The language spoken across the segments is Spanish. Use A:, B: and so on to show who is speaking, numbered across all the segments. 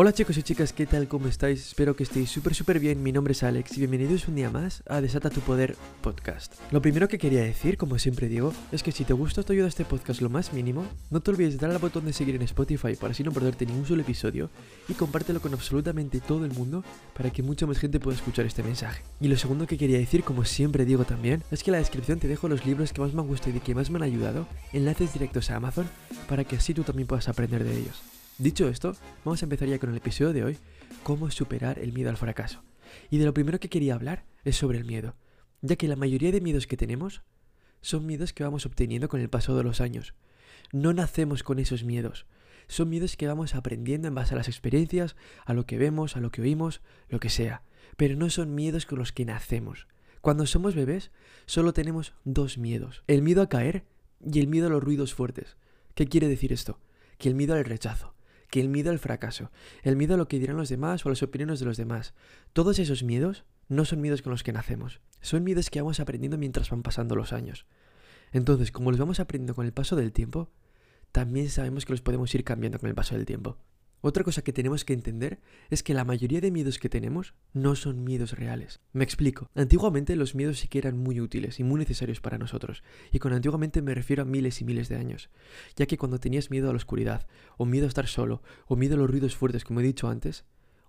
A: Hola chicos y chicas, ¿qué tal? ¿Cómo estáis? Espero que estéis súper súper bien. Mi nombre es Alex y bienvenidos un día más a Desata tu Poder Podcast. Lo primero que quería decir, como siempre digo, es que si te gusta o te ayuda este podcast lo más mínimo, no te olvides de darle al botón de seguir en Spotify para así no perderte ningún solo episodio y compártelo con absolutamente todo el mundo para que mucha más gente pueda escuchar este mensaje. Y lo segundo que quería decir, como siempre digo también, es que en la descripción te dejo los libros que más me han gustado y que más me han ayudado, enlaces directos a Amazon para que así tú también puedas aprender de ellos. Dicho esto, vamos a empezar ya con el episodio de hoy, cómo superar el miedo al fracaso. Y de lo primero que quería hablar es sobre el miedo, ya que la mayoría de miedos que tenemos son miedos que vamos obteniendo con el paso de los años. No nacemos con esos miedos, son miedos que vamos aprendiendo en base a las experiencias, a lo que vemos, a lo que oímos, lo que sea, pero no son miedos con los que nacemos. Cuando somos bebés solo tenemos dos miedos, el miedo a caer y el miedo a los ruidos fuertes. ¿Qué quiere decir esto? Que el miedo al rechazo que el miedo al fracaso, el miedo a lo que dirán los demás o a las opiniones de los demás. Todos esos miedos no son miedos con los que nacemos, son miedos que vamos aprendiendo mientras van pasando los años. Entonces, como los vamos aprendiendo con el paso del tiempo, también sabemos que los podemos ir cambiando con el paso del tiempo. Otra cosa que tenemos que entender es que la mayoría de miedos que tenemos no son miedos reales. Me explico. Antiguamente los miedos sí que eran muy útiles y muy necesarios para nosotros. Y con antiguamente me refiero a miles y miles de años. Ya que cuando tenías miedo a la oscuridad, o miedo a estar solo, o miedo a los ruidos fuertes, como he dicho antes,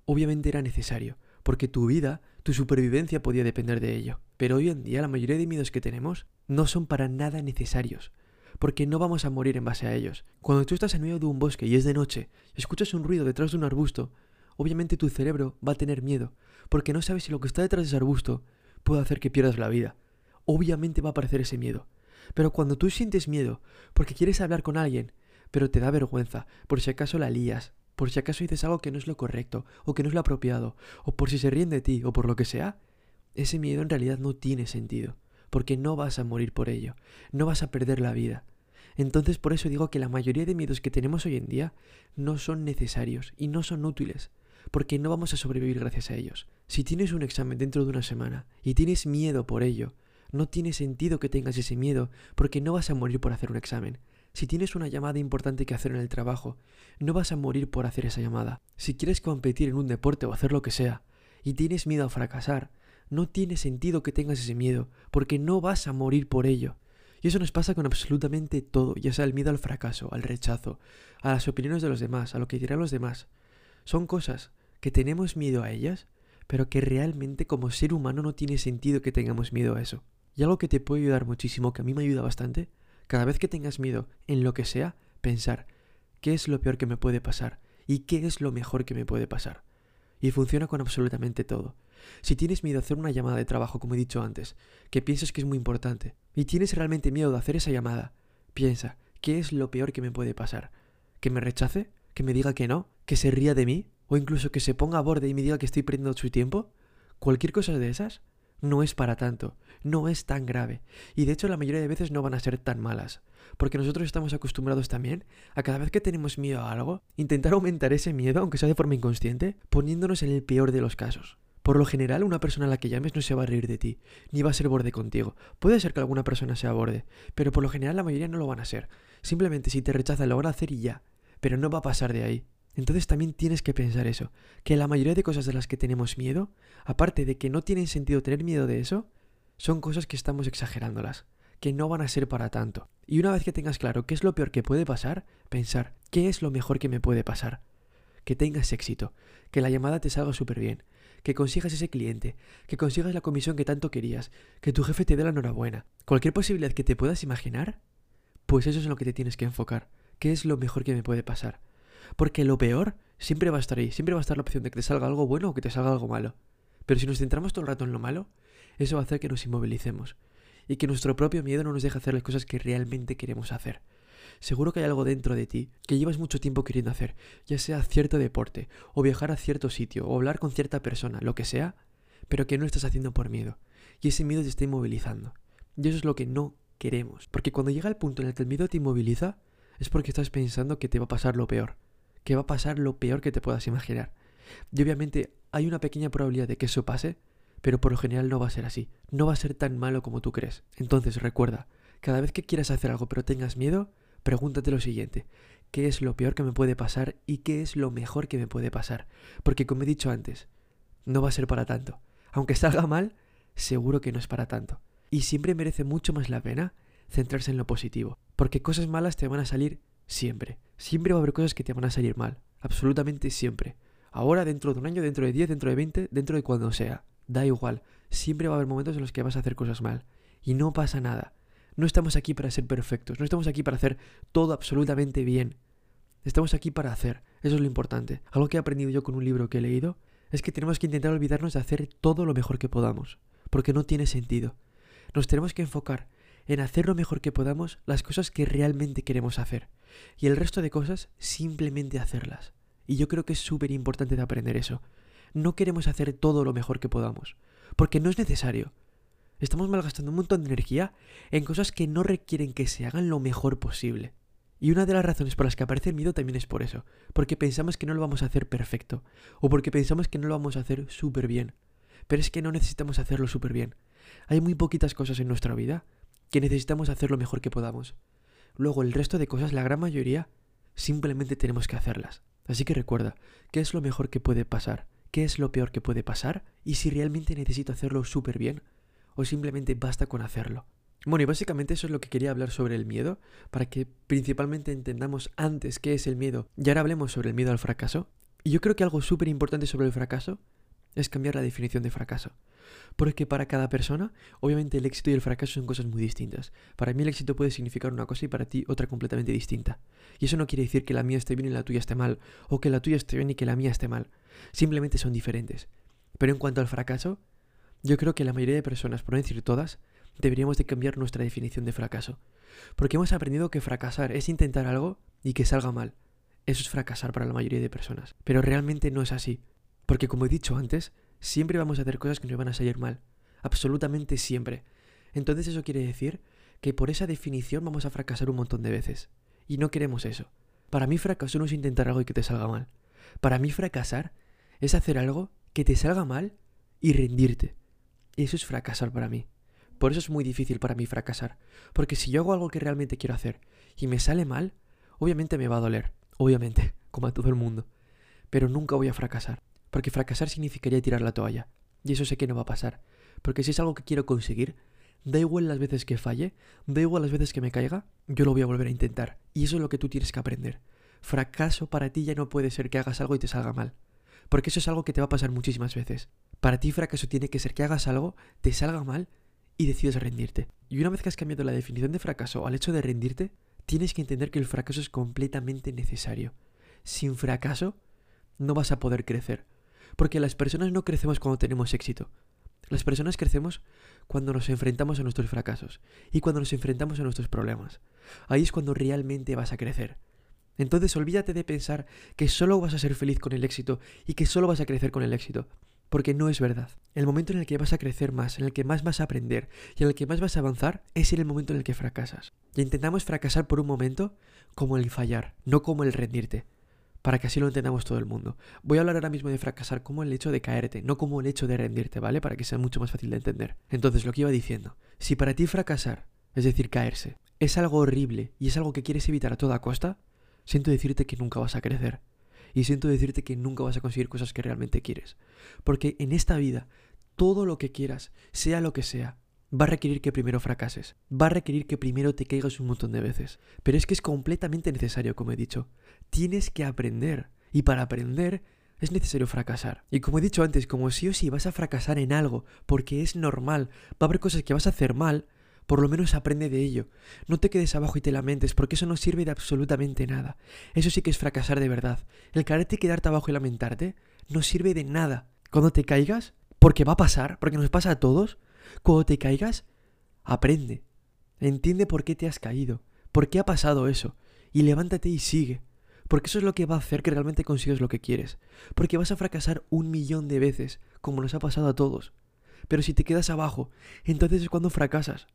A: obviamente era necesario. Porque tu vida, tu supervivencia podía depender de ello. Pero hoy en día la mayoría de miedos que tenemos no son para nada necesarios porque no vamos a morir en base a ellos. Cuando tú estás en medio de un bosque y es de noche, y escuchas un ruido detrás de un arbusto, obviamente tu cerebro va a tener miedo, porque no sabes si lo que está detrás de ese arbusto puede hacer que pierdas la vida. Obviamente va a aparecer ese miedo. Pero cuando tú sientes miedo, porque quieres hablar con alguien, pero te da vergüenza, por si acaso la lías, por si acaso dices algo que no es lo correcto, o que no es lo apropiado, o por si se ríen de ti, o por lo que sea, ese miedo en realidad no tiene sentido porque no vas a morir por ello, no vas a perder la vida. Entonces por eso digo que la mayoría de miedos que tenemos hoy en día no son necesarios y no son útiles, porque no vamos a sobrevivir gracias a ellos. Si tienes un examen dentro de una semana y tienes miedo por ello, no tiene sentido que tengas ese miedo, porque no vas a morir por hacer un examen. Si tienes una llamada importante que hacer en el trabajo, no vas a morir por hacer esa llamada. Si quieres competir en un deporte o hacer lo que sea, y tienes miedo a fracasar, no tiene sentido que tengas ese miedo, porque no vas a morir por ello. Y eso nos pasa con absolutamente todo, ya sea el miedo al fracaso, al rechazo, a las opiniones de los demás, a lo que dirán los demás. Son cosas que tenemos miedo a ellas, pero que realmente como ser humano no tiene sentido que tengamos miedo a eso. Y algo que te puede ayudar muchísimo, que a mí me ayuda bastante, cada vez que tengas miedo en lo que sea, pensar, ¿qué es lo peor que me puede pasar? ¿Y qué es lo mejor que me puede pasar? Y funciona con absolutamente todo. Si tienes miedo a hacer una llamada de trabajo, como he dicho antes, que piensas que es muy importante, y tienes realmente miedo de hacer esa llamada, piensa, ¿qué es lo peor que me puede pasar? ¿Que me rechace? ¿Que me diga que no? ¿Que se ría de mí? ¿O incluso que se ponga a borde y me diga que estoy perdiendo su tiempo? Cualquier cosa de esas no es para tanto, no es tan grave, y de hecho la mayoría de veces no van a ser tan malas, porque nosotros estamos acostumbrados también a cada vez que tenemos miedo a algo, intentar aumentar ese miedo, aunque sea de forma inconsciente, poniéndonos en el peor de los casos. Por lo general, una persona a la que llames no se va a reír de ti, ni va a ser borde contigo. Puede ser que alguna persona sea borde, pero por lo general la mayoría no lo van a ser. Simplemente si te rechazan lo van a hacer y ya, pero no va a pasar de ahí. Entonces también tienes que pensar eso, que la mayoría de cosas de las que tenemos miedo, aparte de que no tienen sentido tener miedo de eso, son cosas que estamos exagerándolas, que no van a ser para tanto. Y una vez que tengas claro qué es lo peor que puede pasar, pensar, ¿qué es lo mejor que me puede pasar? Que tengas éxito, que la llamada te salga súper bien, que consigas ese cliente, que consigas la comisión que tanto querías, que tu jefe te dé la enhorabuena. Cualquier posibilidad que te puedas imaginar, pues eso es en lo que te tienes que enfocar. ¿Qué es lo mejor que me puede pasar? Porque lo peor siempre va a estar ahí, siempre va a estar la opción de que te salga algo bueno o que te salga algo malo. Pero si nos centramos todo el rato en lo malo, eso va a hacer que nos inmovilicemos y que nuestro propio miedo no nos deje hacer las cosas que realmente queremos hacer. Seguro que hay algo dentro de ti que llevas mucho tiempo queriendo hacer, ya sea cierto deporte, o viajar a cierto sitio, o hablar con cierta persona, lo que sea, pero que no estás haciendo por miedo. Y ese miedo te está inmovilizando. Y eso es lo que no queremos. Porque cuando llega el punto en el que el miedo te inmoviliza, es porque estás pensando que te va a pasar lo peor. Que va a pasar lo peor que te puedas imaginar. Y obviamente hay una pequeña probabilidad de que eso pase, pero por lo general no va a ser así. No va a ser tan malo como tú crees. Entonces recuerda, cada vez que quieras hacer algo pero tengas miedo, pregúntate lo siguiente, qué es lo peor que me puede pasar y qué es lo mejor que me puede pasar. Porque como he dicho antes, no va a ser para tanto. Aunque salga mal, seguro que no es para tanto. Y siempre merece mucho más la pena centrarse en lo positivo. Porque cosas malas te van a salir siempre. Siempre va a haber cosas que te van a salir mal. Absolutamente siempre. Ahora, dentro de un año, dentro de 10, dentro de 20, dentro de cuando sea. Da igual. Siempre va a haber momentos en los que vas a hacer cosas mal. Y no pasa nada. No estamos aquí para ser perfectos. No estamos aquí para hacer todo absolutamente bien. Estamos aquí para hacer. Eso es lo importante. Algo que he aprendido yo con un libro que he leído es que tenemos que intentar olvidarnos de hacer todo lo mejor que podamos. Porque no tiene sentido. Nos tenemos que enfocar en hacer lo mejor que podamos las cosas que realmente queremos hacer. Y el resto de cosas simplemente hacerlas. Y yo creo que es súper importante de aprender eso. No queremos hacer todo lo mejor que podamos, porque no es necesario. Estamos malgastando un montón de energía en cosas que no requieren que se hagan lo mejor posible. Y una de las razones por las que aparece el miedo también es por eso, porque pensamos que no lo vamos a hacer perfecto, o porque pensamos que no lo vamos a hacer súper bien. Pero es que no necesitamos hacerlo súper bien. Hay muy poquitas cosas en nuestra vida que necesitamos hacer lo mejor que podamos. Luego el resto de cosas, la gran mayoría, simplemente tenemos que hacerlas. Así que recuerda, ¿qué es lo mejor que puede pasar? ¿Qué es lo peor que puede pasar? Y si realmente necesito hacerlo súper bien, o simplemente basta con hacerlo. Bueno, y básicamente eso es lo que quería hablar sobre el miedo, para que principalmente entendamos antes qué es el miedo y ahora hablemos sobre el miedo al fracaso. Y yo creo que algo súper importante sobre el fracaso es cambiar la definición de fracaso. Porque para cada persona, obviamente el éxito y el fracaso son cosas muy distintas. Para mí el éxito puede significar una cosa y para ti otra completamente distinta. Y eso no quiere decir que la mía esté bien y la tuya esté mal, o que la tuya esté bien y que la mía esté mal. Simplemente son diferentes. Pero en cuanto al fracaso, yo creo que la mayoría de personas, por no decir todas, deberíamos de cambiar nuestra definición de fracaso. Porque hemos aprendido que fracasar es intentar algo y que salga mal. Eso es fracasar para la mayoría de personas. Pero realmente no es así. Porque como he dicho antes, siempre vamos a hacer cosas que nos van a salir mal. Absolutamente siempre. Entonces eso quiere decir que por esa definición vamos a fracasar un montón de veces. Y no queremos eso. Para mí fracaso no es intentar algo y que te salga mal. Para mí fracasar es hacer algo que te salga mal y rendirte. Eso es fracasar para mí. Por eso es muy difícil para mí fracasar. Porque si yo hago algo que realmente quiero hacer y me sale mal, obviamente me va a doler. Obviamente, como a todo el mundo. Pero nunca voy a fracasar. Porque fracasar significaría tirar la toalla. Y eso sé que no va a pasar. Porque si es algo que quiero conseguir, da igual las veces que falle, da igual las veces que me caiga, yo lo voy a volver a intentar. Y eso es lo que tú tienes que aprender. Fracaso para ti ya no puede ser que hagas algo y te salga mal. Porque eso es algo que te va a pasar muchísimas veces. Para ti fracaso tiene que ser que hagas algo, te salga mal y decides rendirte. Y una vez que has cambiado la definición de fracaso al hecho de rendirte, tienes que entender que el fracaso es completamente necesario. Sin fracaso, no vas a poder crecer. Porque las personas no crecemos cuando tenemos éxito. Las personas crecemos cuando nos enfrentamos a nuestros fracasos y cuando nos enfrentamos a nuestros problemas. Ahí es cuando realmente vas a crecer. Entonces olvídate de pensar que solo vas a ser feliz con el éxito y que solo vas a crecer con el éxito, porque no es verdad. El momento en el que vas a crecer más, en el que más vas a aprender y en el que más vas a avanzar es en el momento en el que fracasas. Y intentamos fracasar por un momento como el fallar, no como el rendirte para que así lo entendamos todo el mundo. Voy a hablar ahora mismo de fracasar como el hecho de caerte, no como el hecho de rendirte, ¿vale? Para que sea mucho más fácil de entender. Entonces, lo que iba diciendo, si para ti fracasar, es decir, caerse, es algo horrible y es algo que quieres evitar a toda costa, siento decirte que nunca vas a crecer. Y siento decirte que nunca vas a conseguir cosas que realmente quieres. Porque en esta vida, todo lo que quieras, sea lo que sea, va a requerir que primero fracases, va a requerir que primero te caigas un montón de veces. Pero es que es completamente necesario, como he dicho. Tienes que aprender. Y para aprender es necesario fracasar. Y como he dicho antes, como sí o sí vas a fracasar en algo, porque es normal, va a haber cosas que vas a hacer mal, por lo menos aprende de ello. No te quedes abajo y te lamentes, porque eso no sirve de absolutamente nada. Eso sí que es fracasar de verdad. El y quedarte abajo y lamentarte no sirve de nada. Cuando te caigas, porque va a pasar, porque nos pasa a todos, cuando te caigas, aprende. Entiende por qué te has caído, por qué ha pasado eso, y levántate y sigue. Porque eso es lo que va a hacer que realmente consigas lo que quieres. Porque vas a fracasar un millón de veces, como nos ha pasado a todos. Pero si te quedas abajo, entonces es cuando fracasas.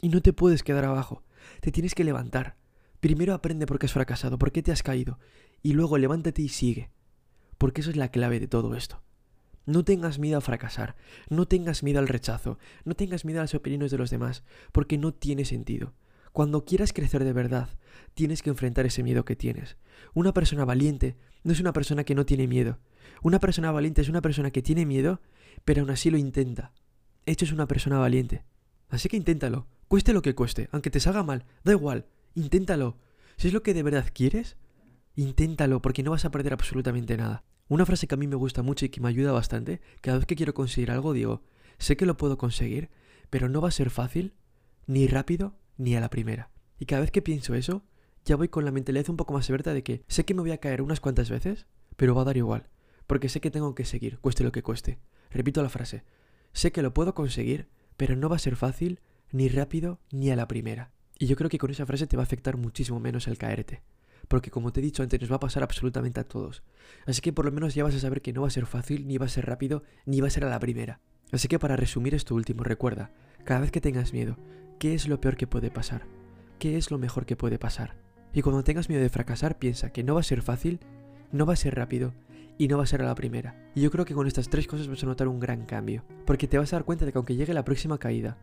A: Y no te puedes quedar abajo. Te tienes que levantar. Primero aprende por qué has fracasado, por qué te has caído. Y luego levántate y sigue. Porque eso es la clave de todo esto. No tengas miedo a fracasar, no tengas miedo al rechazo, no tengas miedo a las opiniones de los demás, porque no tiene sentido. Cuando quieras crecer de verdad, tienes que enfrentar ese miedo que tienes. Una persona valiente no es una persona que no tiene miedo. Una persona valiente es una persona que tiene miedo, pero aún así lo intenta. Hecho es una persona valiente. Así que inténtalo, cueste lo que cueste, aunque te salga mal, da igual, inténtalo. Si es lo que de verdad quieres, inténtalo porque no vas a perder absolutamente nada. Una frase que a mí me gusta mucho y que me ayuda bastante, cada vez que quiero conseguir algo digo, sé que lo puedo conseguir, pero no va a ser fácil, ni rápido, ni a la primera. Y cada vez que pienso eso, ya voy con la mentalidad un poco más abierta de que sé que me voy a caer unas cuantas veces, pero va a dar igual, porque sé que tengo que seguir, cueste lo que cueste. Repito la frase, sé que lo puedo conseguir, pero no va a ser fácil, ni rápido, ni a la primera. Y yo creo que con esa frase te va a afectar muchísimo menos el caerte. Porque como te he dicho antes, nos va a pasar absolutamente a todos. Así que por lo menos ya vas a saber que no va a ser fácil, ni va a ser rápido, ni va a ser a la primera. Así que para resumir esto último, recuerda, cada vez que tengas miedo, ¿qué es lo peor que puede pasar? ¿Qué es lo mejor que puede pasar? Y cuando tengas miedo de fracasar, piensa que no va a ser fácil, no va a ser rápido y no va a ser a la primera. Y yo creo que con estas tres cosas vas a notar un gran cambio. Porque te vas a dar cuenta de que aunque llegue la próxima caída,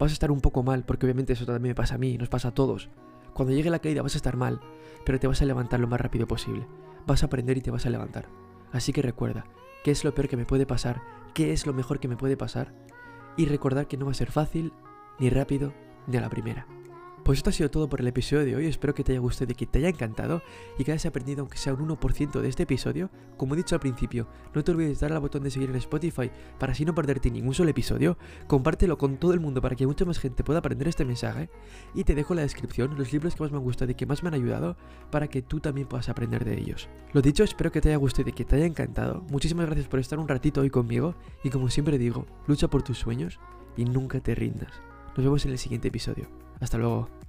A: vas a estar un poco mal, porque obviamente eso también me pasa a mí, nos pasa a todos. Cuando llegue la caída vas a estar mal, pero te vas a levantar lo más rápido posible. Vas a aprender y te vas a levantar. Así que recuerda, ¿qué es lo peor que me puede pasar? ¿Qué es lo mejor que me puede pasar? Y recordar que no va a ser fácil, ni rápido, ni a la primera. Pues esto ha sido todo por el episodio de hoy, espero que te haya gustado y que te haya encantado y que hayas aprendido aunque sea un 1% de este episodio. Como he dicho al principio, no te olvides de darle al botón de seguir en Spotify para así no perderte ningún solo episodio, compártelo con todo el mundo para que mucha más gente pueda aprender este mensaje y te dejo en la descripción los libros que más me han gustado y que más me han ayudado para que tú también puedas aprender de ellos. Lo dicho, espero que te haya gustado y que te haya encantado. Muchísimas gracias por estar un ratito hoy conmigo y como siempre digo, lucha por tus sueños y nunca te rindas. Nos vemos en el siguiente episodio. Hasta luego.